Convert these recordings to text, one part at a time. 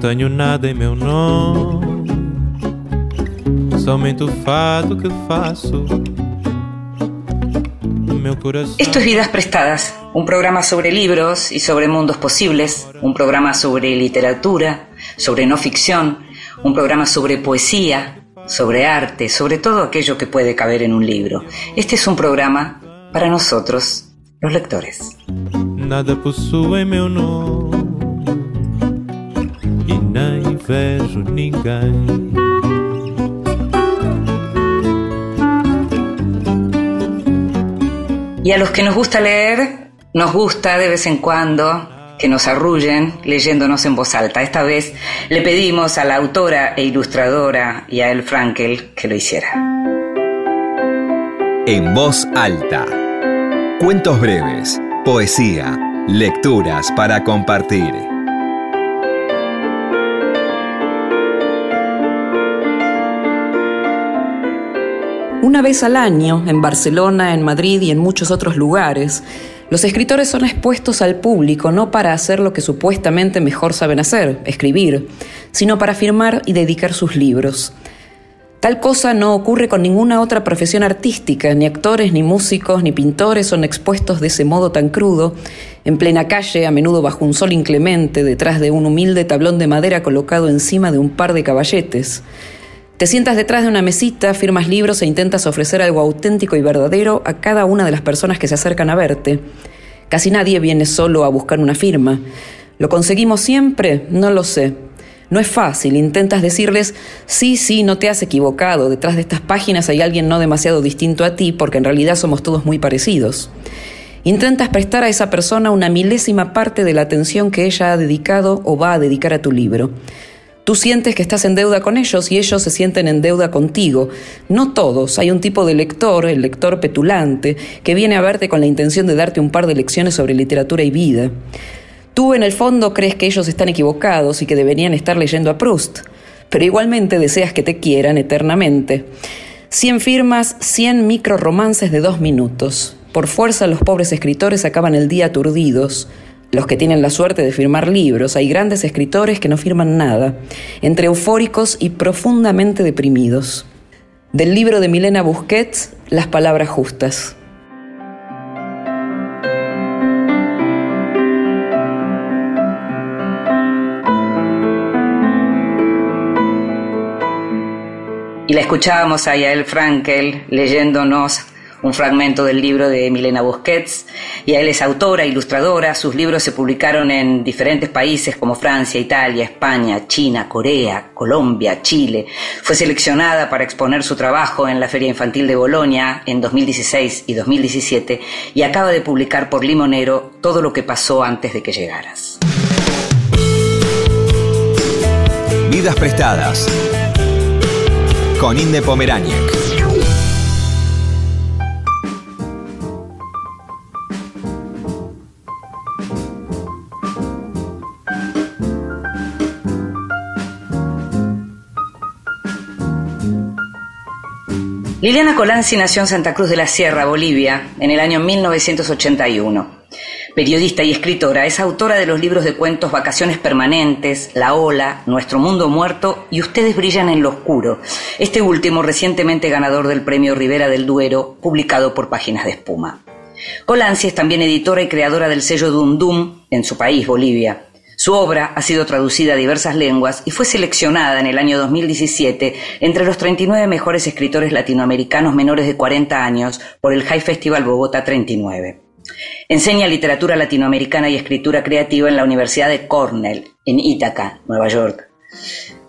Tenho nada em meu nome, somente o fato que faço. Esto es Vidas Prestadas, un programa sobre libros y sobre mundos posibles, un programa sobre literatura, sobre no ficción, un programa sobre poesía, sobre arte, sobre todo aquello que puede caber en un libro. Este es un programa para nosotros, los lectores. Nada possui meu nome nem vejo ninguém. Y a los que nos gusta leer, nos gusta de vez en cuando que nos arrullen leyéndonos en voz alta. Esta vez le pedimos a la autora e ilustradora Yael Frankel que lo hiciera. En voz alta. Cuentos breves, poesía, lecturas para compartir. Una vez al año, en Barcelona, en Madrid y en muchos otros lugares, los escritores son expuestos al público no para hacer lo que supuestamente mejor saben hacer, escribir, sino para firmar y dedicar sus libros. Tal cosa no ocurre con ninguna otra profesión artística, ni actores, ni músicos, ni pintores son expuestos de ese modo tan crudo, en plena calle, a menudo bajo un sol inclemente, detrás de un humilde tablón de madera colocado encima de un par de caballetes. Te sientas detrás de una mesita, firmas libros e intentas ofrecer algo auténtico y verdadero a cada una de las personas que se acercan a verte. Casi nadie viene solo a buscar una firma. ¿Lo conseguimos siempre? No lo sé. No es fácil, intentas decirles, sí, sí, no te has equivocado, detrás de estas páginas hay alguien no demasiado distinto a ti, porque en realidad somos todos muy parecidos. Intentas prestar a esa persona una milésima parte de la atención que ella ha dedicado o va a dedicar a tu libro. Tú sientes que estás en deuda con ellos y ellos se sienten en deuda contigo. No todos, hay un tipo de lector, el lector petulante, que viene a verte con la intención de darte un par de lecciones sobre literatura y vida. Tú en el fondo crees que ellos están equivocados y que deberían estar leyendo a Proust, pero igualmente deseas que te quieran eternamente. Cien firmas, cien micro romances de dos minutos. Por fuerza los pobres escritores acaban el día aturdidos los que tienen la suerte de firmar libros, hay grandes escritores que no firman nada, entre eufóricos y profundamente deprimidos. Del libro de Milena Busquets, Las palabras justas. Y la escuchábamos a Yael Frankel leyéndonos un fragmento del libro de Milena Busquets. Y él es autora, ilustradora. Sus libros se publicaron en diferentes países como Francia, Italia, España, China, Corea, Colombia, Chile. Fue seleccionada para exponer su trabajo en la Feria Infantil de Bolonia en 2016 y 2017 y acaba de publicar por Limonero todo lo que pasó antes de que llegaras. Vidas prestadas con Inde Pomeráñez. Liliana Colanzi nació en Santa Cruz de la Sierra, Bolivia, en el año 1981. Periodista y escritora, es autora de los libros de cuentos Vacaciones Permanentes, La Ola, Nuestro Mundo Muerto y Ustedes Brillan en lo Oscuro, este último recientemente ganador del Premio Rivera del Duero, publicado por Páginas de Espuma. Colanzi es también editora y creadora del sello Dum Dum en su país, Bolivia. Su obra ha sido traducida a diversas lenguas y fue seleccionada en el año 2017 entre los 39 mejores escritores latinoamericanos menores de 40 años por el High Festival Bogotá 39. Enseña literatura latinoamericana y escritura creativa en la Universidad de Cornell, en Ítaca, Nueva York.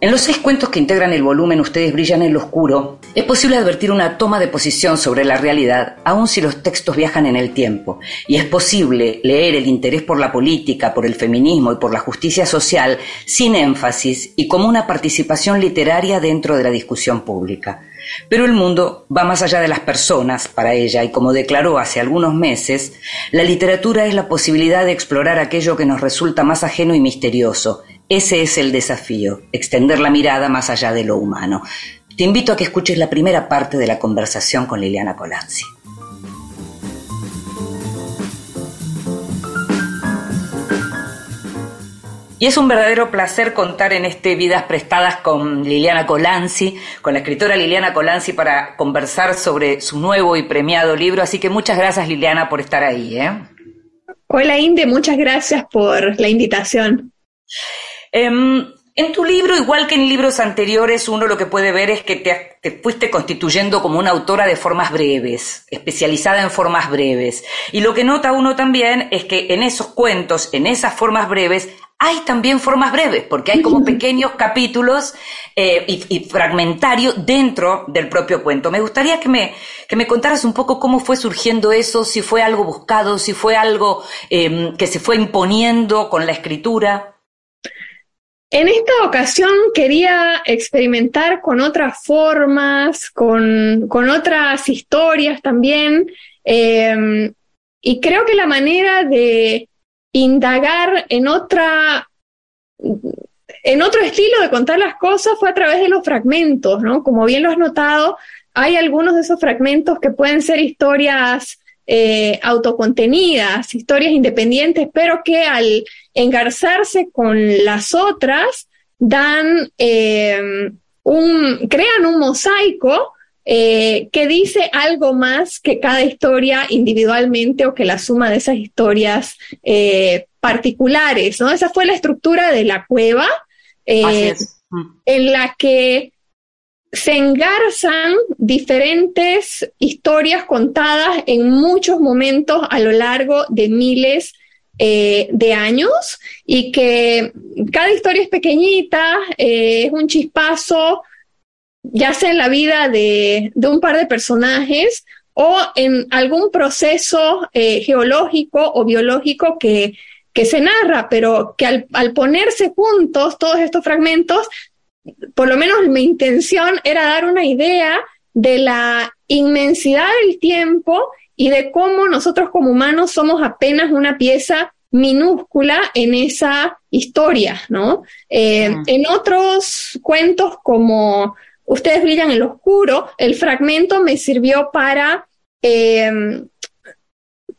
En los seis cuentos que integran el volumen Ustedes brillan en lo oscuro, es posible advertir una toma de posición sobre la realidad, aun si los textos viajan en el tiempo, y es posible leer el interés por la política, por el feminismo y por la justicia social sin énfasis y como una participación literaria dentro de la discusión pública. Pero el mundo va más allá de las personas para ella y como declaró hace algunos meses, la literatura es la posibilidad de explorar aquello que nos resulta más ajeno y misterioso, ese es el desafío, extender la mirada más allá de lo humano. Te invito a que escuches la primera parte de la conversación con Liliana Colanzi. Y es un verdadero placer contar en este Vidas Prestadas con Liliana Colanzi, con la escritora Liliana Colanzi, para conversar sobre su nuevo y premiado libro. Así que muchas gracias, Liliana, por estar ahí. ¿eh? Hola, Inde, muchas gracias por la invitación. Em, en tu libro, igual que en libros anteriores, uno lo que puede ver es que te, fuiste constituyendo como una autora de formas breves, especializada en formas breves. Y lo que nota uno también es que en esos cuentos, en esas formas breves, hay también formas breves, porque hay como pequeños capítulos eh, y, fragmentarios dentro del propio cuento. Me gustaría que me, que me contaras un poco cómo fue surgiendo eso, si fue algo buscado, si fue algo em, que se fue imponiendo con la escritura. En esta ocasión quería experimentar con otras formas, con, otras historias también, em, y creo que la manera de indagar en otra, en otro estilo de contar las cosas fue a través de los fragmentos, ¿no? Como bien lo has notado, hay algunos de esos fragmentos que pueden ser historias eh, autocontenidas, historias independientes, pero que al engarzarse con las otras dan eh, un, crean un mosaico eh, que dice algo más que cada historia individualmente o que la suma de esas historias particulares, ¿no? Esa fue la estructura de la cueva, en la que se engarzan diferentes historias contadas en muchos momentos a lo largo de miles eh, de años y que cada historia es pequeñita, eh, es un chispazo, ya sea en la vida de, un par de personajes o en algún proceso eh, geológico o biológico que, que se narra, pero que al, ponerse juntos todos estos fragmentos por lo menos mi intención era dar una idea de la inmensidad del tiempo y de cómo nosotros como humanos somos apenas una pieza minúscula en esa historia, ¿no? Eh, en otros cuentos como Ustedes brillan en lo oscuro, el fragmento me sirvió para, eh,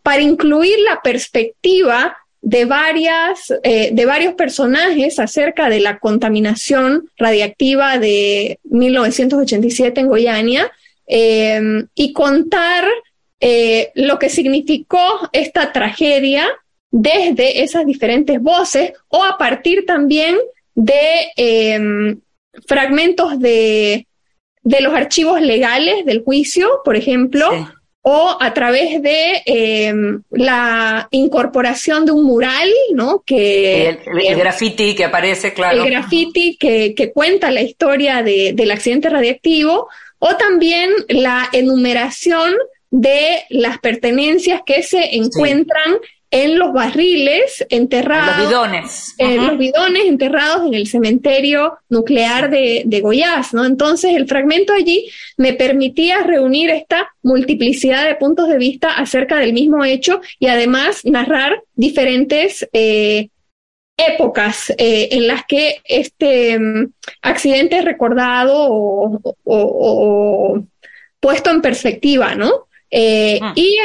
para incluir la perspectiva de, varias, eh, de varios personajes acerca de la contaminación radiactiva de 1987 en Goiânia em, y contar eh, lo que significó esta tragedia desde esas diferentes voces o a partir también de em, fragmentos de, de, los archivos legales del juicio, por ejemplo, o a través de em, la incorporación de un mural, ¿no? Que, el, graffiti que aparece, claro. El graffiti que, que cuenta la historia de, del accidente radiactivo, o también la enumeración de las pertenencias que se encuentran en los barriles enterrados. En los bidones. En los bidones enterrados en el cementerio nuclear de, de Goiás, ¿no? Entonces, el fragmento allí me permitía reunir esta multiplicidad de puntos de vista acerca del mismo hecho y además narrar diferentes eh, épocas eh, en las que este mm, accidente es recordado o puesto en perspectiva, ¿no? Eh, ah. Y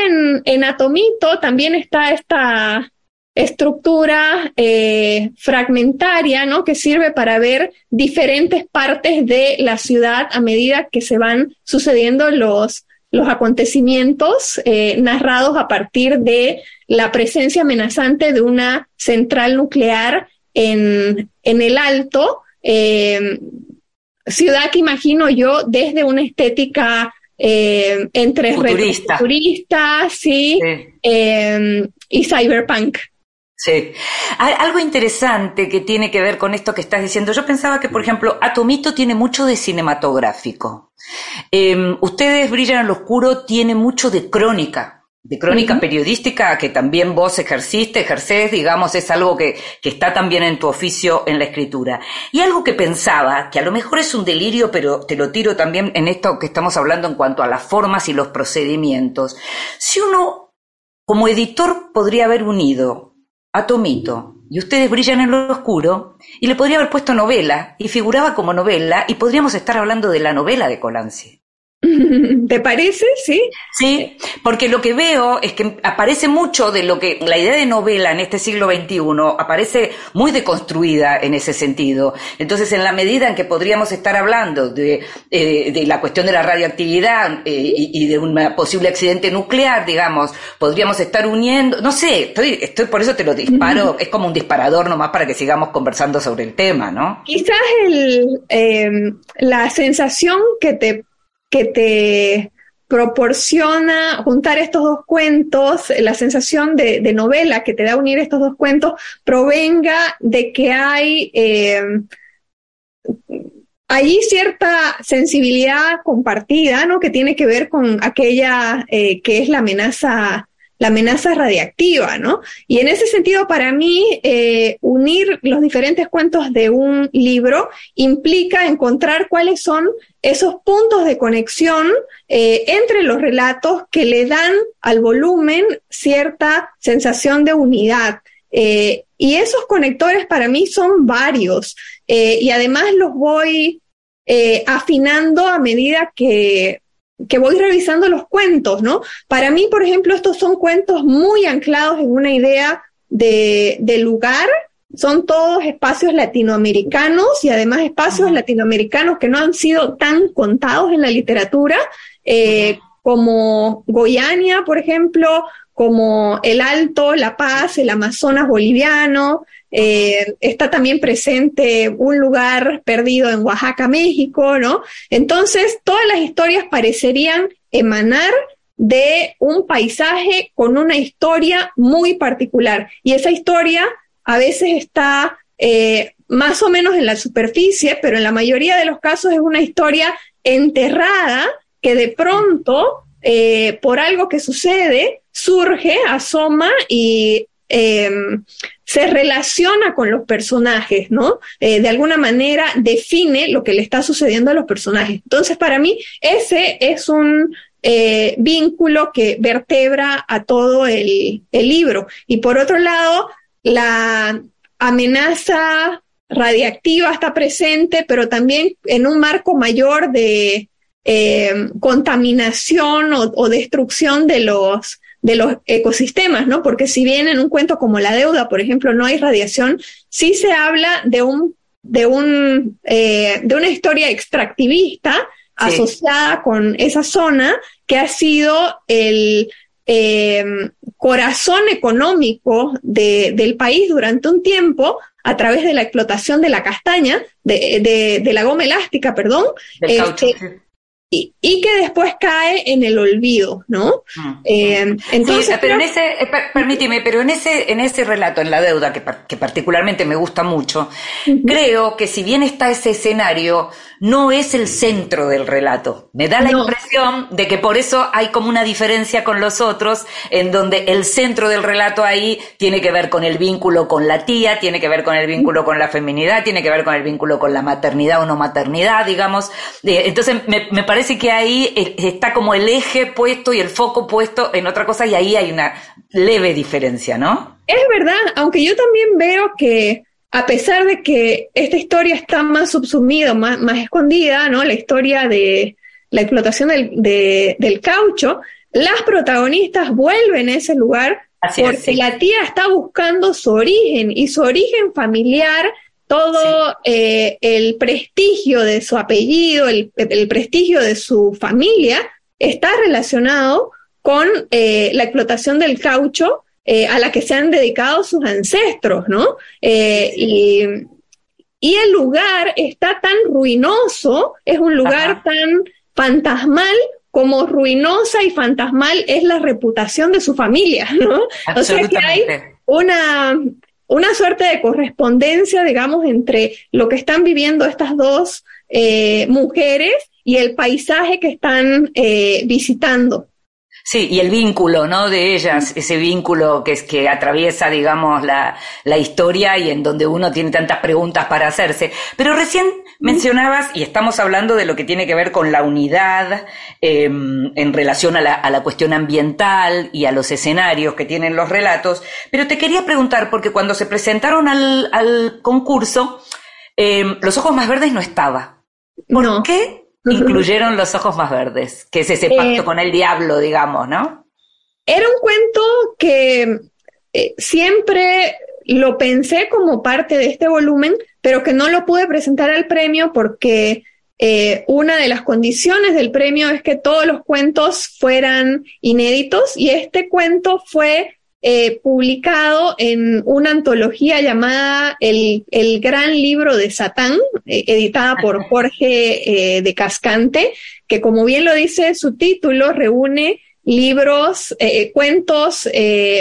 en, Atomito también está esta estructura eh, fragmentaria, ¿no? Que sirve para ver diferentes partes de la ciudad a medida que se van sucediendo los, los acontecimientos eh, narrados a partir de la presencia amenazante de una central nuclear en, en el alto, ciudad que imagino yo desde una estética eh, entre futuristas sí, em, y cyberpunk. Sí. Algo interesante que tiene que ver con esto que estás diciendo. Yo pensaba que, por ejemplo, Atomito tiene mucho de cinematográfico. Em, ustedes brillan en lo oscuro, tiene mucho de crónica de crónica periodística que también vos ejerciste, ejercés, digamos, es algo que, que, está también en tu oficio en la escritura. Y algo que pensaba, que a lo mejor es un delirio, pero te lo tiro también en esto que estamos hablando en cuanto a las formas y los procedimientos. Si uno, como editor, podría haber unido a Tomito y ustedes brillan en lo oscuro, y le podría haber puesto novela, y figuraba como novela, y podríamos estar hablando de la novela de Colanzi. ¿Te parece? Sí. Sí, porque lo que veo es que aparece mucho de lo que la idea de novela en este siglo XXI aparece muy deconstruida en ese sentido. Entonces, en la medida en que podríamos estar hablando de, eh, de la cuestión de la radioactividad eh, y, y, de un posible accidente nuclear, digamos, podríamos estar uniendo, no sé, estoy, estoy por eso te lo disparo, es como un disparador nomás para que sigamos conversando sobre el tema, ¿no? Quizás el, eh, la sensación que te que te proporciona juntar estos dos cuentos, la sensación de, de, novela que te da unir estos dos cuentos, provenga de que hay eh, allí cierta sensibilidad compartida, ¿no? Que tiene que ver con aquella eh, que es la amenaza la amenaza radiactiva, ¿no? Y en ese sentido, para mí, eh, unir los diferentes cuentos de un libro implica encontrar cuáles son esos puntos de conexión eh, entre los relatos que le dan al volumen cierta sensación de unidad. Eh, y esos conectores para mí son varios eh, y además los voy eh, afinando a medida que que voy revisando los cuentos, ¿no? Para mí, por ejemplo, estos son cuentos muy anclados en una idea de, de lugar, son todos espacios latinoamericanos y además espacios latinoamericanos que no han sido tan contados en la literatura, eh, como Goiania, por ejemplo, como el Alto, La Paz, el Amazonas boliviano, eh, está también presente un lugar perdido en Oaxaca, México, ¿no? Entonces, todas las historias parecerían emanar de un paisaje con una historia muy particular. Y esa historia a veces está eh, más o menos en la superficie, pero en la mayoría de los casos es una historia enterrada que de pronto, eh, por algo que sucede, surge, asoma y eh, se relaciona con los personajes, ¿no? Eh, de alguna manera define lo que le está sucediendo a los personajes. Entonces, para mí, ese es un eh, vínculo que vertebra a todo el libro. Y por otro lado, la amenaza radiactiva está presente, pero también en un marco mayor de eh, contaminación o, o, destrucción de los de los ecosistemas, ¿no? Porque si bien en un cuento como La Deuda, por ejemplo, no hay radiación, sí se habla de un, de un, eh, de una historia extractivista sí. asociada con esa zona que ha sido el eh, corazón económico de, del país durante un tiempo a través de la explotación de la castaña, de, de, de la goma elástica, perdón, este, y, y, que después cae en el olvido, ¿no? Mm. Eh, entonces, sí, pero en ese, eh, permíteme, pero en ese, en ese relato, en la deuda, que, que particularmente me gusta mucho, uh -huh. creo que si bien está ese escenario, no es el centro del relato. Me da la no. impresión de que por eso hay como una diferencia con los otros, en donde el centro del relato ahí tiene que ver con el vínculo con la tía, tiene que ver con el vínculo con la feminidad, tiene que ver con el vínculo con la maternidad o no maternidad, digamos. Entonces, me, me parece que ahí está como el eje puesto y el foco puesto en otra cosa y ahí hay una leve diferencia, ¿no? Es verdad, aunque yo también veo que a pesar de que esta historia está más subsumida, más, más escondida, ¿no? La historia de la explotación del, de, del caucho, las protagonistas vuelven a ese lugar Así porque es, sí. la tía está buscando su origen y su origen familiar, todo sí. eh, el prestigio de su apellido, el, el, prestigio de su familia, está relacionado con eh, la explotación del caucho eh, a la que se han dedicado sus ancestros, ¿no? Y, y, el lugar está tan ruinoso, es un lugar Ajá. tan fantasmal como ruinosa y fantasmal es la reputación de su familia, ¿no? O sea que hay una, una suerte de correspondencia, digamos, entre lo que están viviendo estas dos eh, mujeres y el paisaje que están eh, visitando. Sí, y el vínculo, ¿no? De ellas, ese vínculo que es que atraviesa, digamos, la, la historia y en donde uno tiene tantas preguntas para hacerse. Pero recién mencionabas, y estamos hablando de lo que tiene que ver con la unidad eh, en relación a la, a la cuestión ambiental y a los escenarios que tienen los relatos, pero te quería preguntar, porque cuando se presentaron al, al concurso, eh, Los Ojos Más Verdes no estaba. ¿Por no. qué incluyeron Los Ojos Más Verdes, que es ese pacto eh, con el diablo, digamos, ¿no? Era un cuento que eh, siempre lo pensé como parte de este volumen, pero que no lo pude presentar al premio porque eh, una de las condiciones del premio es que todos los cuentos fueran inéditos y este cuento fue eh, publicado en una antología llamada El, Gran Libro de Satán, eh, editada por Jorge de Cascante, que como bien lo dice su título, reúne libros, cuentos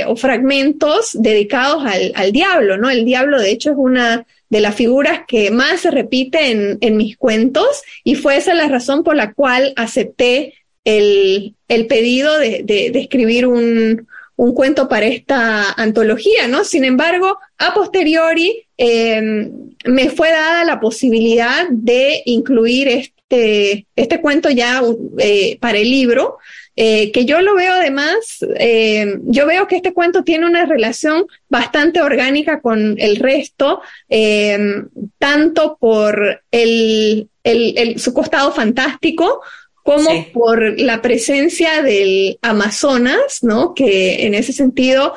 o fragmentos dedicados al, al diablo, ¿no? El diablo, de hecho, es una de las figuras que más se repite en, mis cuentos y fue esa la razón por la cual acepté el, pedido de, escribir un, cuento para esta antología, ¿no? Sin embargo, a posteriori em, me fue dada la posibilidad de incluir este, este cuento ya eh, para el libro. Eh, que yo lo veo además, eh, yo veo que este cuento tiene una relación bastante orgánica con el resto, eh, tanto por el, su costado fantástico como por la presencia del Amazonas, ¿no? Que en ese sentido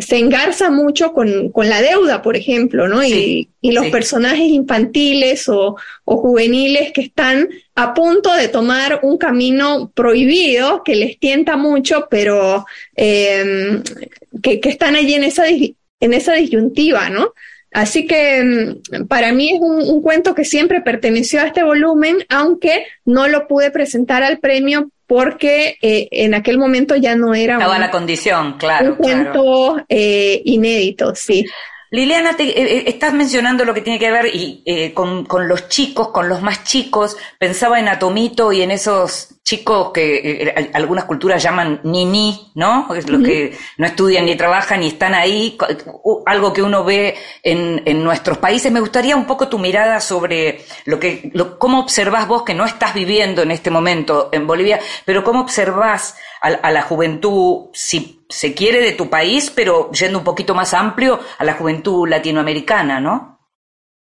se engarza mucho con, la deuda, por ejemplo, ¿no? y, los personajes infantiles o, juveniles que están a punto de tomar un camino prohibido que les tienta mucho, pero em, que, están allí en esa, en esa disyuntiva, ¿no? Así que em, para mí es un, cuento que siempre perteneció a este volumen, aunque no lo pude presentar al premio porque eh, en aquel momento ya no era Estaba la condición, claro. Un cuento eh, inédito, sí. Liliana, te, eh, eh, estás mencionando lo que tiene que ver y, eh, con, con, los chicos, con los más chicos. Pensaba en Atomito y en esos chicos que algunas culturas llaman ni-ni, ¿no? Los que no estudian ni trabajan y están ahí. Algo que uno ve en, en nuestros países. Me gustaría un poco tu mirada sobre lo que, lo, cómo observás vos que no estás viviendo en este momento en Bolivia, pero cómo observás a, la juventud, si se quiere, de tu país, pero yendo un poquito más amplio, a la juventud latinoamericana, ¿no?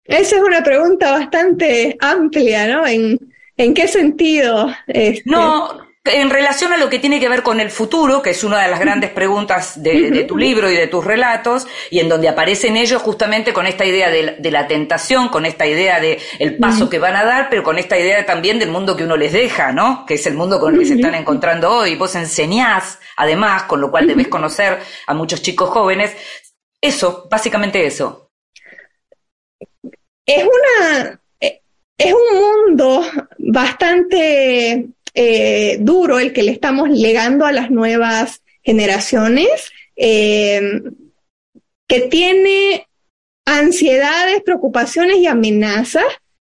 Esa es una pregunta bastante amplia, ¿no? ¿En, en qué sentido? Este? No, en relación a lo que tiene que ver con el futuro, que es una de las grandes preguntas de, tu libro y de tus relatos, y en donde aparecen ellos justamente con esta idea de, la tentación, con esta idea de el paso que van a dar, pero con esta idea también del mundo que uno les deja, ¿no? Que es el mundo con el que se están encontrando hoy. Vos enseñás, además, con lo cual debes conocer a muchos chicos jóvenes. Eso, básicamente eso. Es una, eh, es un mundo bastante eh, duro el que le estamos legando a las nuevas generaciones, eh, que tiene ansiedades, preocupaciones y amenazas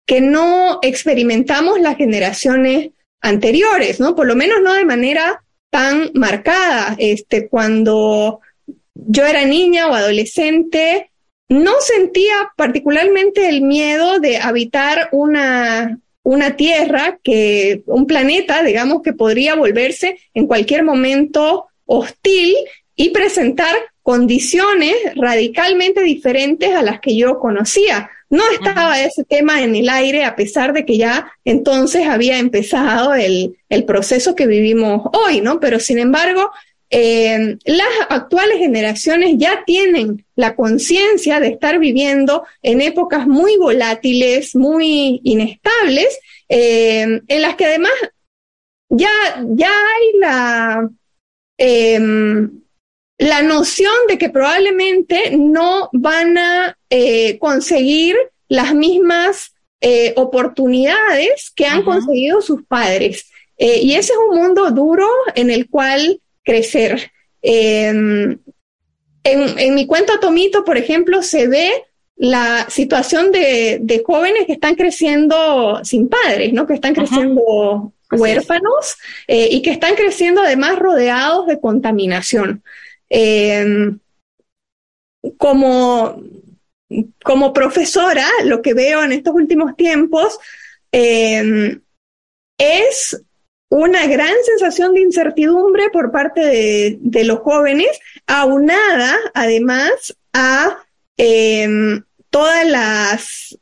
que no experimentamos las generaciones anteriores, ¿no? Por lo menos no de manera tan marcada. Este, cuando yo era niña o adolescente, no sentía particularmente el miedo de habitar una, una Tierra que, un planeta, digamos, que podría volverse en cualquier momento hostil y presentar condiciones radicalmente diferentes a las que yo conocía. No estaba ese tema en el aire a pesar de que ya entonces había empezado el, el proceso que vivimos hoy, ¿no? Pero sin embargo, eh, las actuales generaciones ya tienen la conciencia de estar viviendo en épocas muy volátiles, muy inestables, eh, en las que además ya, ya hay la, em, la noción de que probablemente no van a eh, conseguir las mismas oportunidades que han conseguido sus padres. y ese es un mundo duro en el cual crecer. Em, en, mi cuento Tomito, por ejemplo, se ve la situación de, jóvenes que están creciendo sin padres, ¿no? Que están creciendo huérfanos eh, y que están creciendo además rodeados de contaminación. Em, como, como profesora, lo que veo en estos últimos tiempos em, es una gran sensación de incertidumbre por parte de, los jóvenes, aunada además a em, todas las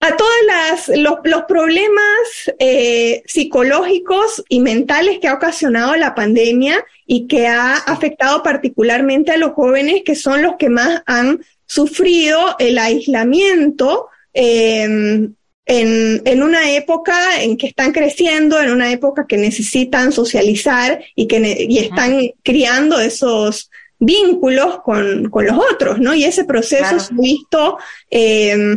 a todos los, los, problemas eh, psicológicos y mentales que ha ocasionado la pandemia y que ha afectado particularmente a los jóvenes que son los que más han sufrido el aislamiento. Eh, en, en, una época en que están creciendo, en una época que necesitan socializar y que y están criando esos vínculos con, con, los otros, ¿no? Y ese proceso se ha visto eh,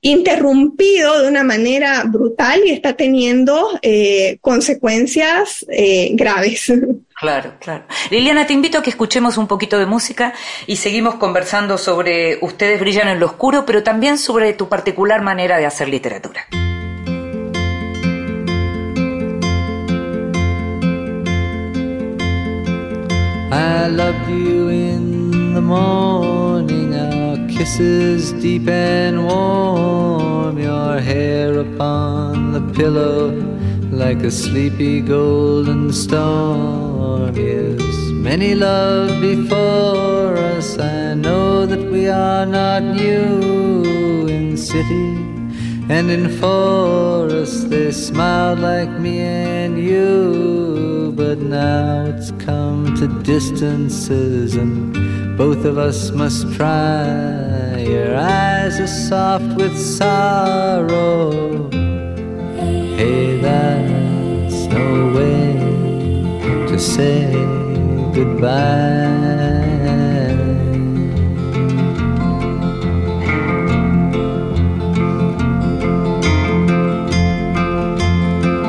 interrumpido de una manera brutal y está teniendo eh, consecuencias eh, graves. Claro, claro. Liliana, te invito a que escuchemos un poquito de música y seguimos conversando sobre Ustedes brillan en lo oscuro, pero también sobre tu particular manera de hacer literatura. I love you in the morning, our kisses deep and warm, your hair upon the pillow like a sleepy golden storm. Many love before us. I know that we are not new in city and in forest. They smiled like me and you, but now it's come to distances and both of us must try. Your eyes are soft with sorrow. Hey, that's no way to say goodbye.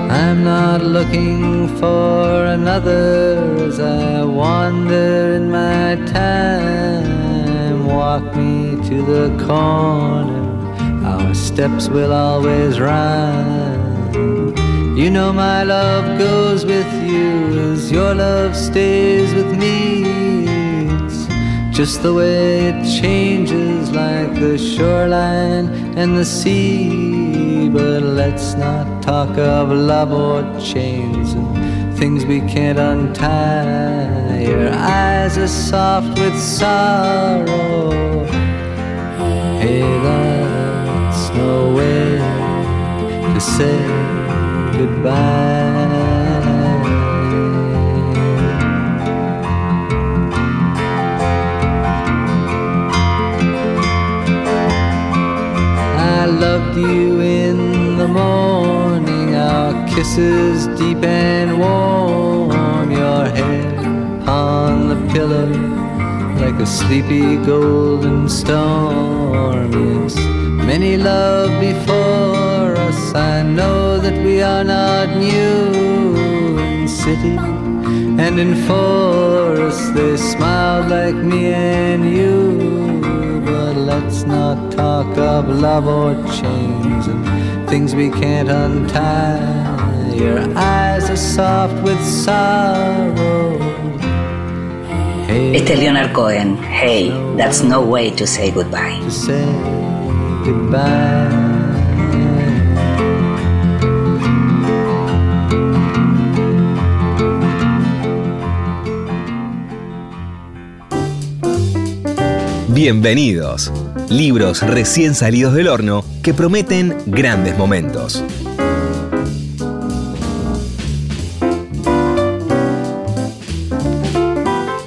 I'm not looking for another as I wander in my time. Walk me to the corner, our steps will always rhyme. You know my love goes with you as your love stays with me. It's just the way it changes like the shoreline and the sea. But let's not talk of love or chains and things we can't untie. Your eyes are soft with sorrow. Hey, that's no way to say goodbye. I loved you in the morning, our kisses deep and warm, your hair on the pillow like a sleepy golden storm. Yes, many love before us. I know that we are not new in city and in forest. They smiled like me and you. But let's not talk of love or chains and things we can't untie. Your eyes are soft with sorrow. Este es Leonard Cohen. Hey, that's no way to say goodbye. To say Bienvenidos. Libros recién salidos del horno que prometen grandes momentos.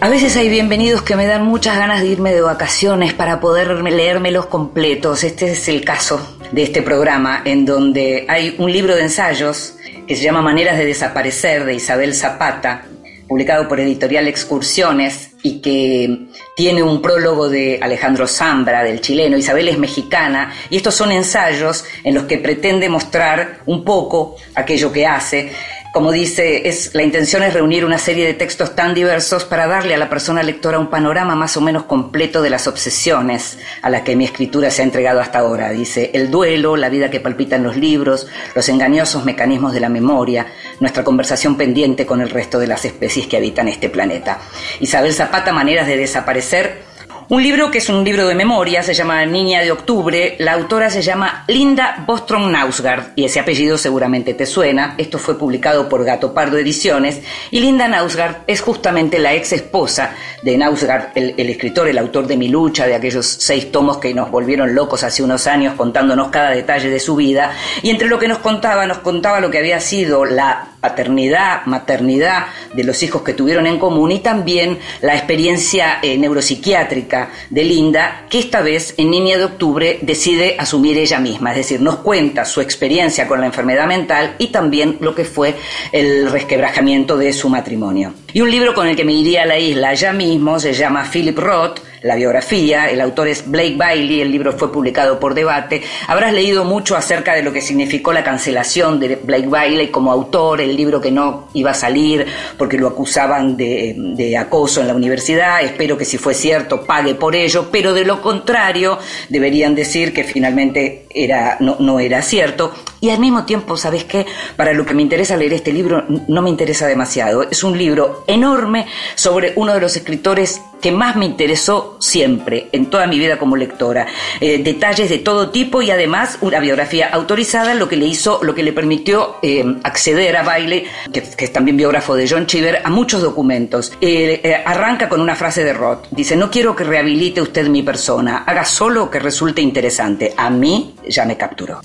A veces hay bienvenidos que me dan muchas ganas de irme de vacaciones para poder leérmelos completos. Este es el caso de este programa en donde hay un libro de ensayos que se llama Maneras de desaparecer de Isabel Zapata, publicado por Editorial Excursiones y que tiene un prólogo de Alejandro Zambra, del chileno. Isabel es mexicana y estos son ensayos en los que pretende mostrar un poco aquello que hace. Como dice, es, la intención es reunir una serie de textos tan diversos para darle a la persona lectora un panorama más o menos completo de las obsesiones a las que mi escritura se ha entregado hasta ahora. Dice, el duelo, la vida que palpita en los libros, los engañosos mecanismos de la memoria, nuestra conversación pendiente con el resto de las especies que habitan este planeta. Isabel Zapata, Maneras de desaparecer, Un libro que es un libro de memoria, se llama Niña de Octubre. La autora se llama Linda Bostrom Nausgard y ese apellido seguramente te suena. Esto fue publicado por Gato Pardo Ediciones y Linda Nausgard es justamente la ex esposa de Nausgard, el, escritor, el autor de Mi lucha, de aquellos seis tomos que nos volvieron locos hace unos años contándonos cada detalle de su vida. Y entre lo que nos contaba, nos contaba lo que había sido la paternidad, maternidad de los hijos que tuvieron en común y también la experiencia eh, neuropsiquiátrica de Linda, que esta vez en Niña de Octubre decide asumir ella misma, es decir, nos cuenta su experiencia con la enfermedad mental y también lo que fue el resquebrajamiento de su matrimonio. Y un libro con el que me iría a la isla ya mismo se llama Philip Roth, la biografía, el autor es Blake Bailey, el libro fue publicado por Debate. Habrás leído mucho acerca de lo que significó la cancelación de Blake Bailey como autor, el libro que no iba a salir porque lo acusaban de, acoso en la universidad. Espero que si fue cierto pague por ello, pero de lo contrario deberían decir que finalmente era, no, no era cierto. Y al mismo tiempo, ¿sabes qué? Para lo que me interesa leer este libro, no me interesa demasiado. Es un libro enorme sobre uno de los escritores que más me interesó siempre en toda mi vida como lectora. Eh, detalles de todo tipo y además una biografía autorizada, lo que le hizo, lo que le permitió eh, acceder a Bailey, que, es también biógrafo de John Cheever, a muchos documentos. Eh, arranca con una frase de Roth. Dice, no quiero que rehabilite usted mi persona, haga solo que resulte interesante. A mí ya me capturó.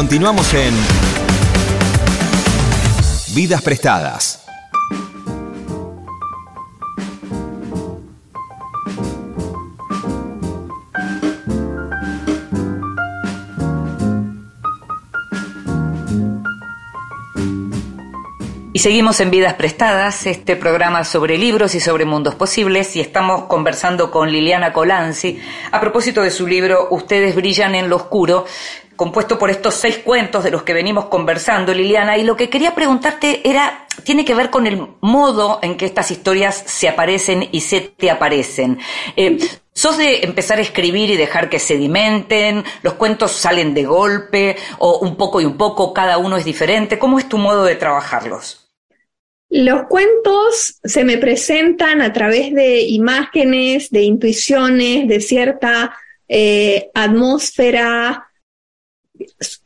Continuamos en Vidas Prestadas. Y seguimos en Vidas Prestadas, este programa sobre libros y sobre mundos posibles, y estamos conversando con Liliana Colanzi a propósito de su libro Ustedes brillan en lo oscuro, compuesto por estos seis cuentos de los que venimos conversando, Liliana, y lo que quería preguntarte era, tiene que ver con el modo en que estas historias se aparecen y se te aparecen. Eh, ¿Sos de empezar a escribir y dejar que sedimenten? ¿Los cuentos salen de golpe? ¿O un poco y un poco, cada uno es diferente? ¿Cómo es tu modo de trabajarlos? Los cuentos se me presentan a través de imágenes, de intuiciones, de cierta eh, atmósfera,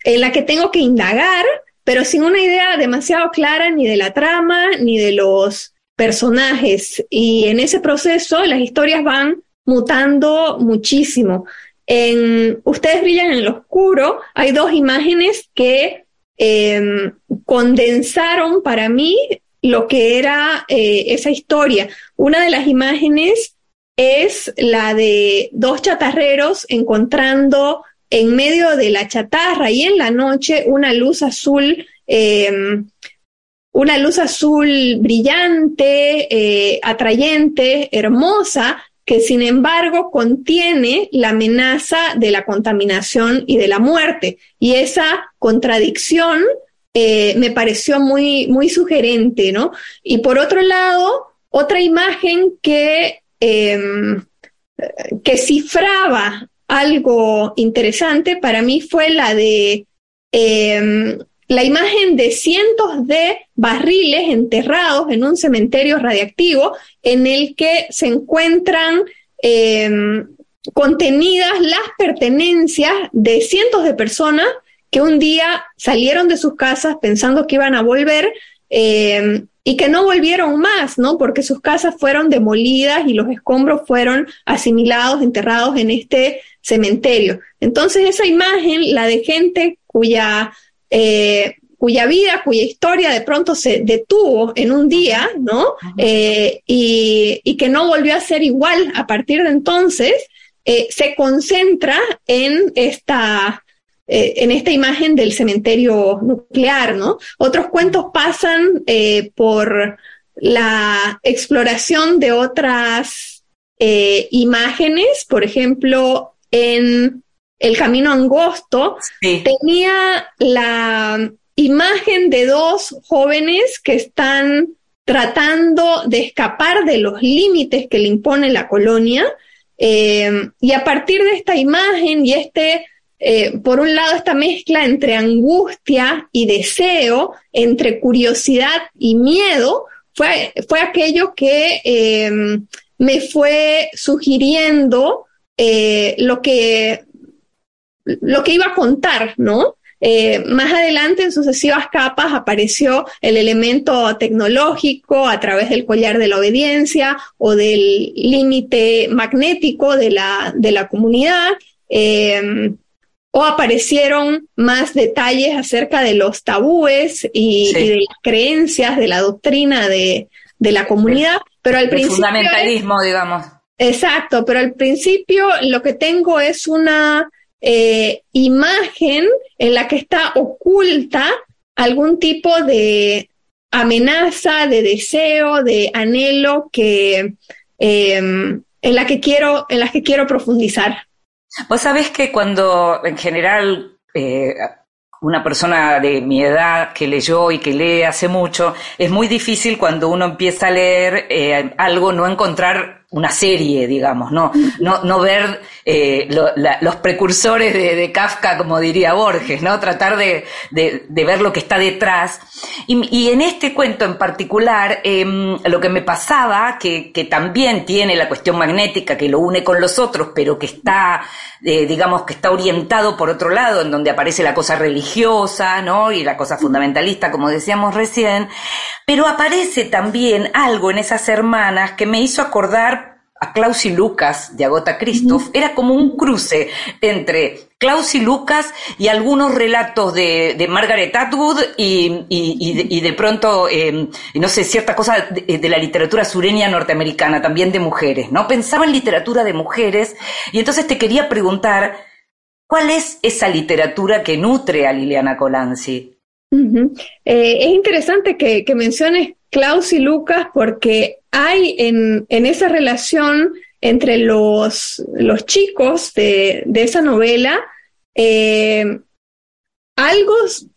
en la que tengo que indagar, pero sin una idea demasiado clara ni de la trama ni de los personajes. Y en ese proceso las historias van mutando muchísimo. En Ustedes brillan en lo oscuro, hay dos imágenes que em, condensaron para mí lo que era eh, esa historia. Una de las imágenes es la de dos chatarreros encontrando en medio de la chatarra y en la noche una luz azul, em, una luz azul brillante, eh, atrayente, hermosa, que sin embargo contiene la amenaza de la contaminación y de la muerte. Y esa contradicción eh, me pareció muy, muy sugerente, ¿no? Y por otro lado, otra imagen que, em, que cifraba algo interesante para mí fue la de em, la imagen de cientos de barriles enterrados en un cementerio radiactivo en el que se encuentran em, contenidas las pertenencias de cientos de personas que un día salieron de sus casas pensando que iban a volver em, y que no volvieron más, ¿no? Porque sus casas fueron demolidas y los escombros fueron asimilados, enterrados en este cementerio. Entonces esa imagen, la de gente cuya, eh, cuya vida, cuya historia de pronto se detuvo en un día, ¿no? Eh, y, que no volvió a ser igual a partir de entonces, eh, se concentra en esta, en esta imagen del cementerio nuclear, ¿no? Otros cuentos pasan por la exploración de otras imágenes, por ejemplo, en El Camino Angosto, tenía la imagen de dos jóvenes que están tratando de escapar de los límites que le impone la colonia. Eh, y a partir de esta imagen y este, eh, por un lado, esta mezcla entre angustia y deseo, entre curiosidad y miedo, fue, fue aquello que eh, me fue sugiriendo lo, que, lo que iba a contar, ¿no? Eh, más adelante, en sucesivas capas, apareció el elemento tecnológico a través del collar de la obediencia o del límite magnético de la, de la comunidad. Em, o aparecieron más detalles acerca de los tabúes y, de las creencias, de la doctrina de, la comunidad. Pero al principio. fundamentalismo, digamos. Exacto, pero al principio lo que tengo es una eh, imagen en la que está oculta algún tipo de amenaza, de deseo, de anhelo que em, en la que quiero, en las que quiero profundizar. Vos sabés que cuando en general eh, una persona de mi edad que leyó y que lee hace mucho, es muy difícil cuando uno empieza a leer eh, algo no encontrar una serie, digamos, no, no, no ver eh, los precursores de, Kafka, como diría Borges, ¿no? Tratar de, ver lo que está detrás. Y, en este cuento en particular, em, lo que me pasaba, que, que, también tiene la cuestión magnética que lo une con los otros, pero que está, eh, digamos, que está orientado por otro lado, en donde aparece la cosa religiosa, ¿no? Y la cosa fundamentalista, como decíamos recién, pero aparece también algo en esas hermanas que me hizo acordar a Klaus y Lucas de Agota Christoph, era como un cruce entre Klaus y Lucas y algunos relatos de, Margaret Atwood y, de, pronto, em, no sé, cierta cosa de, la literatura sureña norteamericana, también de mujeres, ¿no? Pensaba en literatura de mujeres y entonces te quería preguntar, ¿cuál es esa literatura que nutre a Liliana Colanzi? Eh, es interesante que, menciones Klaus y Lucas porque hay en, esa relación entre los, los chicos de, esa novela eh, algo,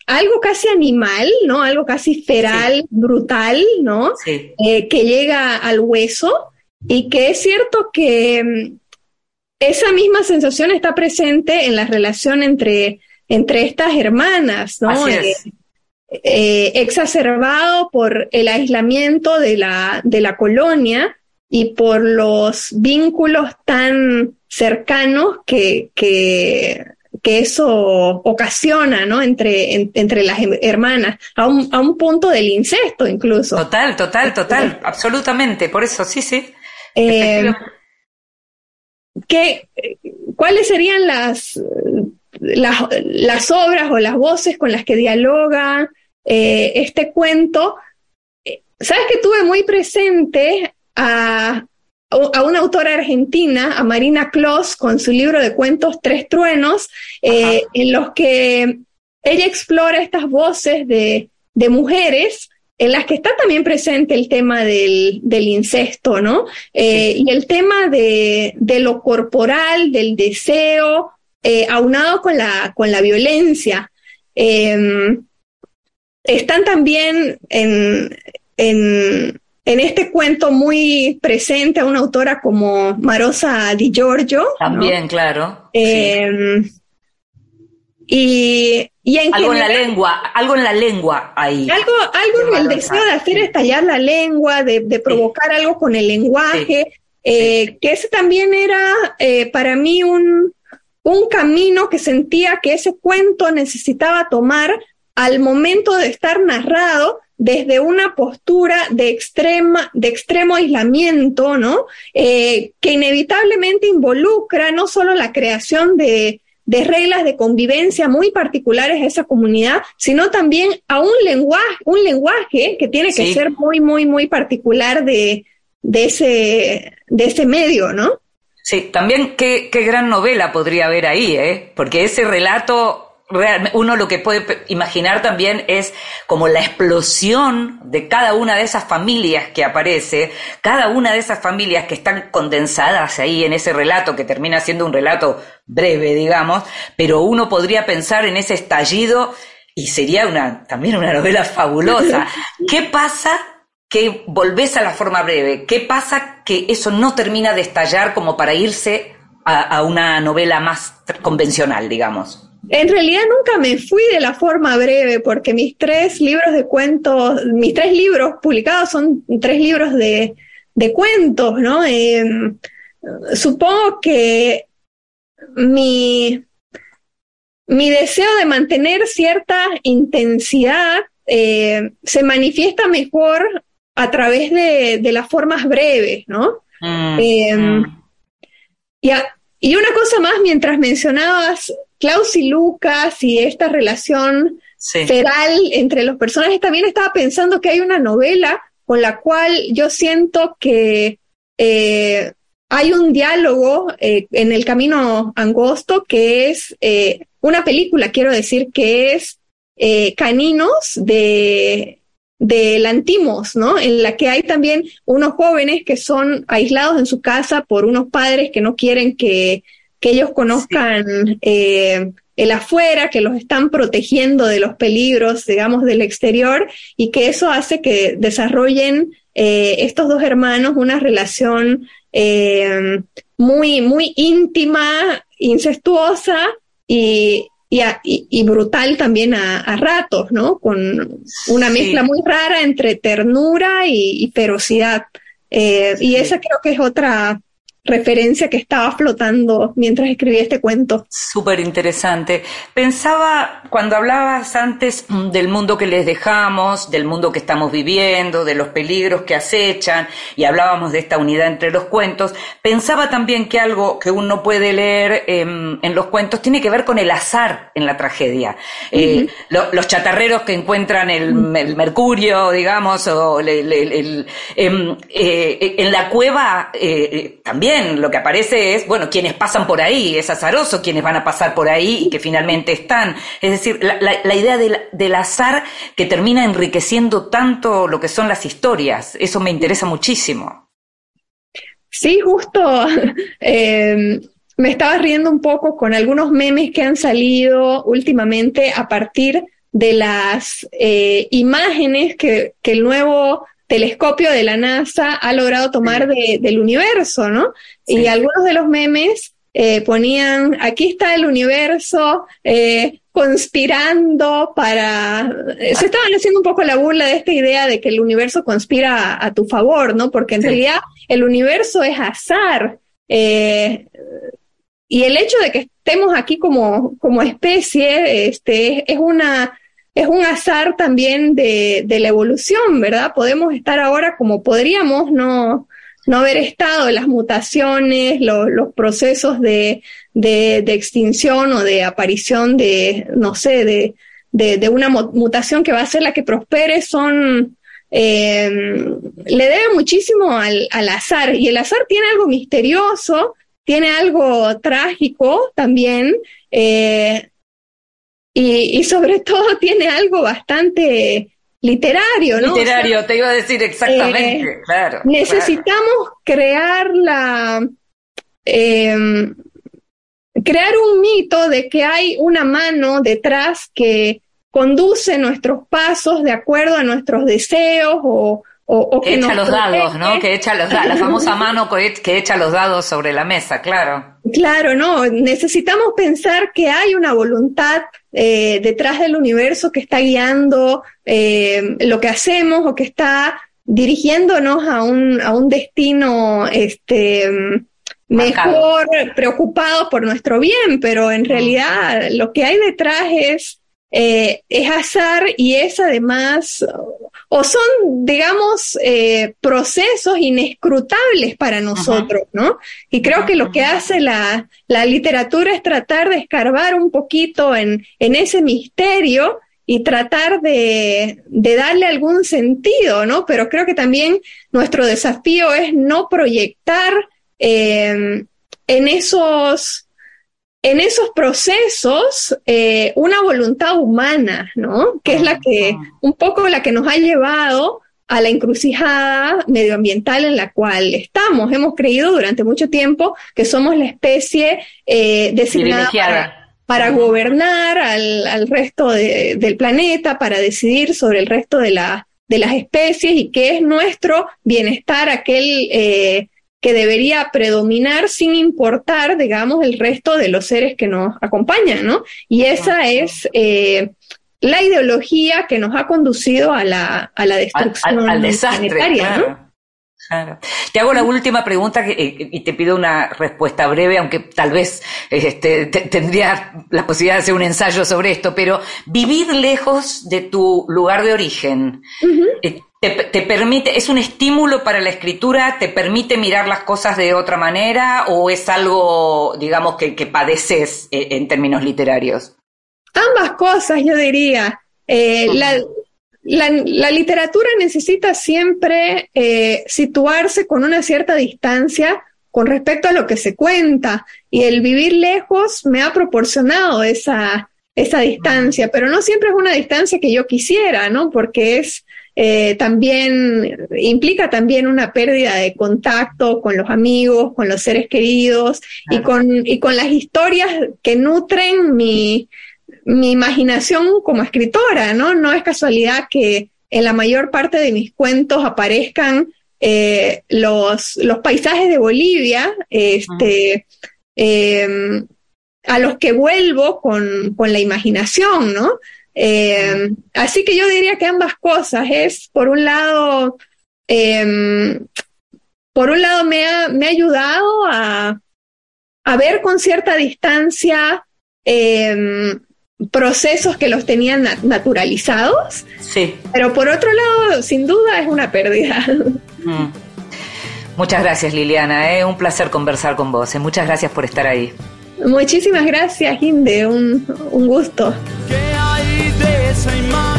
algo casi animal, ¿no? Algo casi feral, brutal, ¿no? Eh, que llega al hueso y que es cierto que mm, esa misma sensación está presente en la relación entre, entre estas hermanas, ¿no? Eh, exacerbado por el aislamiento de la, de la colonia y por los vínculos tan cercanos que, que, eso ocasiona ¿no? entre, entre las hermanas, a un, a un, punto del incesto incluso. Total, total, total, absolutamente, por eso, sí, sí. Eh, ¿Cuáles serían las, las, obras o las voces con las que dialoga eh, este cuento. Sabes que tuve muy presente a, a, una autora argentina, a Marina Kloss, con su libro de cuentos Tres Truenos, eh, en los que ella explora estas voces de, de mujeres en las que está también presente el tema del, del incesto, ¿no? Eh, y el tema de, de, lo corporal, del deseo, eh, aunado con la, con la violencia. Em, están también en, en, este cuento muy presente a una autora como Marosa Di Giorgio. También, claro. Em, y, algo en la lengua, algo en la lengua ahí. Algo, algo en el deseo de hacer estallar la lengua, de, provocar algo con el lenguaje, eh, que ese también era eh, para mí un, un camino que sentía que ese cuento necesitaba tomar al momento de estar narrado desde una postura de, extrema, de extremo aislamiento, ¿no? Eh, que inevitablemente involucra no solo la creación de, reglas de convivencia muy particulares a esa comunidad, sino también a un lenguaje, un lenguaje que tiene que ser muy, muy, muy particular de, de, ese, de ese medio, ¿no? Sí, también qué, qué gran novela podría haber ahí, ¿eh? Porque ese relato uno lo que puede imaginar también es como la explosión de cada una de esas familias que aparece, cada una de esas familias que están condensadas ahí en ese relato que termina siendo un relato breve, digamos, pero uno podría pensar en ese estallido y sería una, también una novela fabulosa. ¿Qué pasa que volvés a la forma breve? ¿Qué pasa que eso no termina de estallar como para irse a una novela más convencional, digamos? En realidad nunca me fui de la forma breve porque mis tres libros de cuentos, mis tres libros publicados son tres libros de, cuentos, ¿no? Em, supongo que mi, mi deseo de mantener cierta intensidad eh, se manifiesta mejor a través de, las formas breves, ¿no? Mm, em, mm. y, y, una cosa más, mientras mencionabas Klaus y Lucas y esta relación feral entre los personajes, también estaba pensando que hay una novela con la cual yo siento que eh, hay un diálogo eh, en el camino angosto que es eh, una película, quiero decir, que es Caninos de, de Lantimos, ¿no? En la que hay también unos jóvenes que son aislados en su casa por unos padres que no quieren que que ellos conozcan eh, el afuera, que los están protegiendo de los peligros, digamos, del exterior, y que eso hace que desarrollen eh, estos dos hermanos una relación eh, muy, muy íntima, incestuosa y, y, brutal también a, ratos, ¿no? Con una mezcla muy rara entre ternura y, ferocidad. Y esa creo que es otra referencia que estaba flotando mientras escribía este cuento. Súper interesante. Pensaba, cuando hablabas antes mm, del mundo que les dejamos, del mundo que estamos viviendo, de los peligros que acechan, y hablábamos de esta unidad entre los cuentos, pensaba también que algo que uno puede leer em, en los cuentos tiene que ver con el azar en la tragedia. Eh, los chatarreros que encuentran el, mercurio, digamos, o em, eh, en la cueva eh, lo que aparece es, bueno, quienes pasan por ahí, es azaroso quienes van a pasar por ahí y que finalmente están. Es decir, la, idea del, azar que termina enriqueciendo tanto lo que son las historias, eso me interesa muchísimo. Sí, justo. Em, me estaba riendo un poco con algunos memes que han salido últimamente a partir de las eh, imágenes que, que, el nuevo telescopio de la NASA ha logrado tomar del universo, ¿no? Y algunos de los memes eh, ponían, aquí está el universo eh, conspirando para... Eh, se estaban haciendo un poco la burla de esta idea de que el universo conspira a, tu favor, ¿no? Porque en realidad el universo es azar. y el hecho de que estemos aquí como, como especie este, es una es un azar también de, la evolución, ¿verdad? Podemos estar ahora como podríamos no, no haber estado, las mutaciones, los procesos de, extinción o de aparición de, no sé, de, una mutación que va a ser la que prospere son, eh, le debe muchísimo al, azar y el azar tiene algo misterioso, tiene algo trágico también. Eh, y, sobre todo tiene algo bastante literario, ¿no? Literario, te iba a decir exactamente, eh, claro. Necesitamos crear la... Em, crear un mito de que hay una mano detrás que conduce nuestros pasos de acuerdo a nuestros deseos o, que, echa los dados, ¿no? Que echa los dados, la famosa mano que echa los dados sobre la mesa, claro. Claro, no, necesitamos pensar que hay una voluntad eh, detrás del universo que está guiando eh, lo que hacemos o que está dirigiéndonos a un, a un destino este, mejor, preocupado por nuestro bien, pero en realidad lo que hay detrás es eh, es azar y es además, o son, digamos, eh, procesos inescrutables para nosotros, ¿no? Y creo que lo que hace la, literatura es tratar de escarbar un poquito en, ese misterio y tratar de, darle algún sentido, ¿no? Pero creo que también nuestro desafío es no proyectar eh, en esos en esos procesos eh, una voluntad humana, ¿no? Que es la que, un poco la que nos ha llevado a la encrucijada medioambiental en la cual estamos. Hemos creído durante mucho tiempo que somos la especie eh, designada para, gobernar al, resto del planeta, para decidir sobre el resto de, la, de las especies y que es nuestro bienestar aquel eh, que debería predominar sin importar, digamos, el resto de los seres que nos acompañan, ¿no? Y esa es eh, la ideología que nos ha conducido a la, a la destrucción al, desastre, planetaria, Te hago la última pregunta eh, y te pido una respuesta breve, aunque tal vez este, tendría la posibilidad de hacer un ensayo sobre esto, pero vivir lejos de tu lugar de origen, eh, te, permite, es un estímulo para la escritura, te permite mirar las cosas de otra manera o es algo, digamos, que, que padeces eh, en términos literarios? Ambas cosas, yo diría. Eh, la, literatura necesita siempre eh, situarse con una cierta distancia con respecto a lo que se cuenta y el vivir lejos me ha proporcionado esa, esa distancia, pero no siempre es una distancia que yo quisiera, ¿no? Porque es eh, también, implica también una pérdida de contacto con los amigos, con los seres queridos y, con, y con las historias que nutren mi, mi imaginación como escritora, ¿no? No es casualidad que en la mayor parte de mis cuentos aparezcan eh, los, los, paisajes de Bolivia, este, em, a los que vuelvo con, con la imaginación, ¿no? Em, así que yo diría que ambas cosas es, por un lado, em, por un lado me ha, me ha ayudado a, a, ver con cierta distancia procesos que los tenían naturalizados. Sí. Pero por otro lado, sin duda es una pérdida. Mm. Muchas gracias Liliana, es ¿eh? un placer conversar con vos, ¿eh? muchas gracias por estar ahí. Muchísimas gracias Inde, un, un gusto. ¿Qué esa imagen?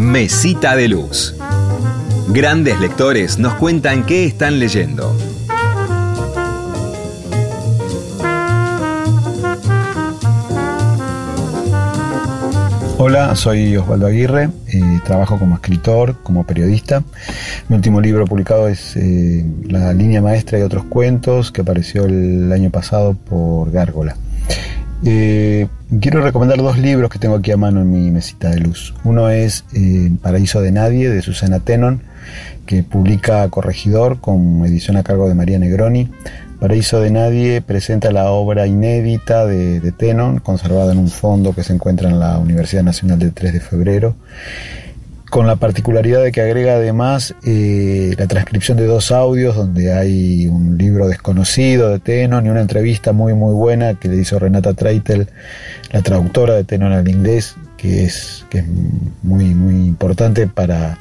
Mesita de Luz. Grandes lectores nos cuentan qué están leyendo. Hola, soy Osvaldo Aguirre, eh, trabajo como escritor, como periodista. Mi último libro publicado es eh, La línea maestra y otros cuentos, que apareció el año pasado por Gárgola. Eh, quiero recomendar dos libros que tengo aquí a mano en mi mesita de luz. Uno es Paraíso de Nadie, de Susana Tenon, que publica Corregidor con edición a cargo de María Negroni. Paraíso de Nadie presenta la obra inédita de, Tenon, conservada en un fondo que se encuentra en la Universidad Nacional del 3 de Febrero, con la particularidad de que agrega además eh, la transcripción de dos audios donde hay un libro desconocido de Tenon y una entrevista muy muy buena que le hizo Renata Treitel, la traductora de Tenon al inglés, que es, que es muy, muy importante para,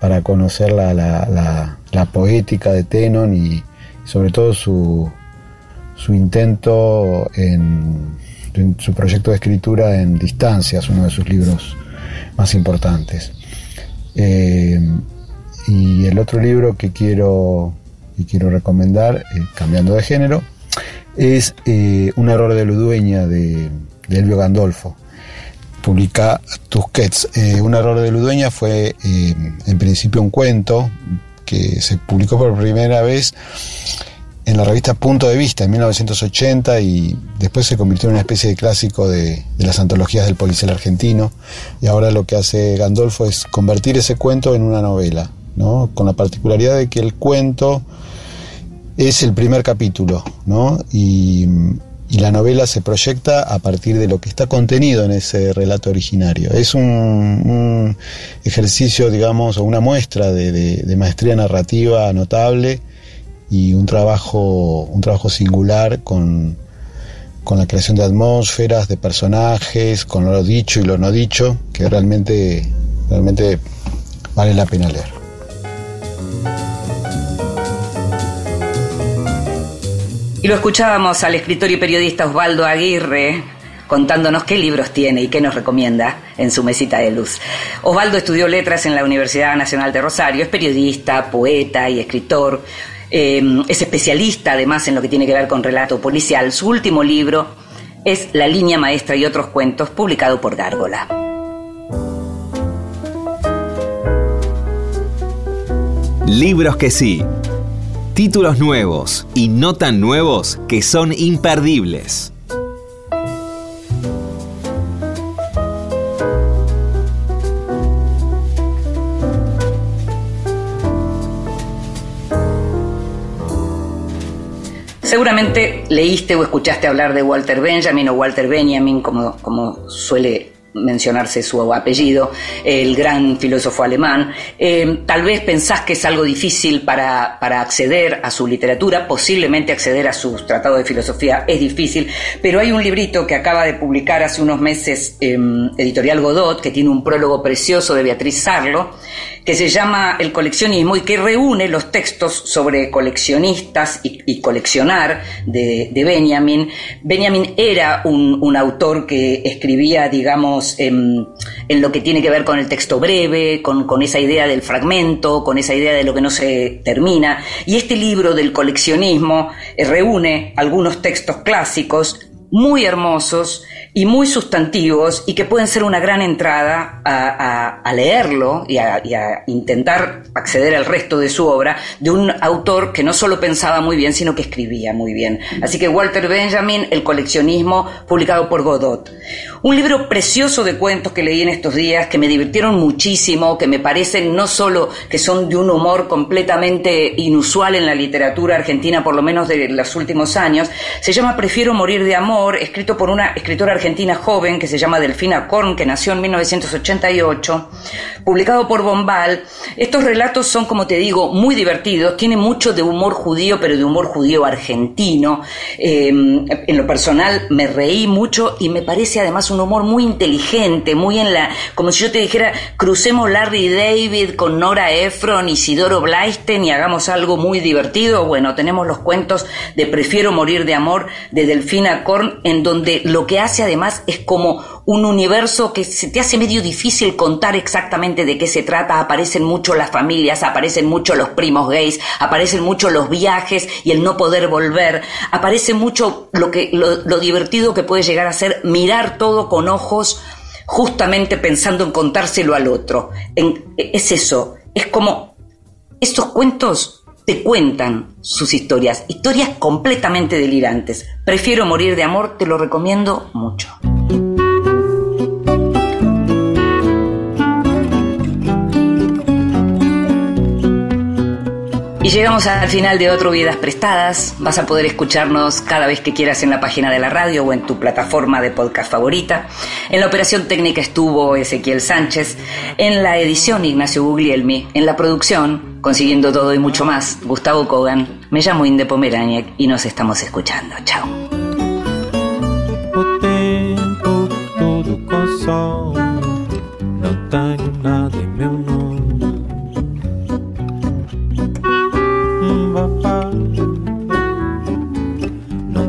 para conocer la, la, la poética de Tenon y sobre todo su, su intento en, su proyecto de escritura en distancias, uno de sus libros más importantes. Eh, y el otro libro que quiero, y quiero recomendar, eh, cambiando de género, es eh, Un error de Ludueña de, de Elvio Gandolfo. Publica Tusquets. un error de Ludueña fue en principio un cuento que se publicó por primera vez en la revista Punto de Vista en 1980 y después se convirtió en una especie de clásico de, las antologías del policial argentino. Y ahora lo que hace Gandolfo es convertir ese cuento en una novela, ¿no? con la particularidad de que el cuento es el primer capítulo ¿no? y, la novela se proyecta a partir de lo que está contenido en ese relato originario. Es un, ejercicio, digamos, o una muestra de maestría narrativa notable y un trabajo, un trabajo singular con, la creación de atmósferas, de personajes, con lo dicho y lo no dicho, que realmente, realmente vale la pena leer. Y lo escuchábamos al escritor y periodista Osvaldo Aguirre contándonos qué libros tiene y qué nos recomienda en su mesita de luz. Osvaldo estudió letras en la Universidad Nacional de Rosario, es periodista, poeta y escritor. Eh, es especialista además en lo que tiene que ver con relato policial. Su último libro es La línea maestra y otros cuentos, publicado por Gárgola. Libros que sí. Títulos nuevos y no tan nuevos que son imperdibles. Seguramente leíste o escuchaste hablar de Walter Benjamin o Walter Benjamin, como, como suele mencionarse su apellido, el gran filósofo alemán. Eh, tal vez pensás que es algo difícil para, para, acceder a su literatura, posiblemente acceder a sus tratados de filosofía es difícil, pero hay un librito que acaba de publicar hace unos meses Editorial Godot, que tiene un prólogo precioso de Beatriz Sarlo, que se llama El coleccionismo y que reúne los textos sobre coleccionistas y, coleccionar de, Benjamin. Benjamin era un, autor que escribía, digamos, en, lo que tiene que ver con el texto breve, con, con esa idea del fragmento, con esa idea de lo que no se termina. Y este libro del coleccionismo eh, reúne algunos textos clásicos muy hermosos y muy sustantivos y que pueden ser una gran entrada a, leerlo y a, intentar acceder al resto de su obra de un autor que no solo pensaba muy bien, sino que escribía muy bien. Así que Walter Benjamin, El coleccionismo, publicado por Godot. Un libro precioso de cuentos que leí en estos días, que me divirtieron muchísimo, que me parecen no solo que son de un humor completamente inusual en la literatura argentina, por lo menos de los últimos años, se llama Prefiero morir de amor, escrito por una escritora argentina joven que se llama Delfina Korn, que nació en 1988, publicado por Bombal. Estos relatos son, como te digo, muy divertidos, tienen mucho de humor judío, pero de humor judío argentino. Eh, en lo personal me reí mucho y me parece además un humor muy inteligente, muy en la, como si yo te dijera, crucemos Larry David con Nora Ephron y Sidoro Blaisten y hagamos algo muy divertido. Bueno, tenemos los cuentos de Prefiero morir de amor de Delfina Korn, en donde lo que hace además es como un universo que se te hace medio difícil contar exactamente de qué se trata. Aparecen mucho las familias, aparecen mucho los primos gays, aparecen mucho los viajes y el no poder volver. Aparece mucho lo, que, lo, divertido que puede llegar a ser mirar todo con ojos justamente pensando en contárselo al otro. es eso, es como estos cuentos te cuentan sus historias, historias completamente delirantes. Prefiero morir de amor, te lo recomiendo mucho. Y llegamos al final de otro Vidas Prestadas. Vas a poder escucharnos cada vez que quieras en la página de la radio o en tu plataforma de podcast favorita. En la operación técnica estuvo Ezequiel Sánchez. En la edición Ignacio Guglielmi. En la producción, consiguiendo todo y mucho más, Gustavo Kogan. Me llamo Inde Pomeraniec y nos estamos escuchando. Chao.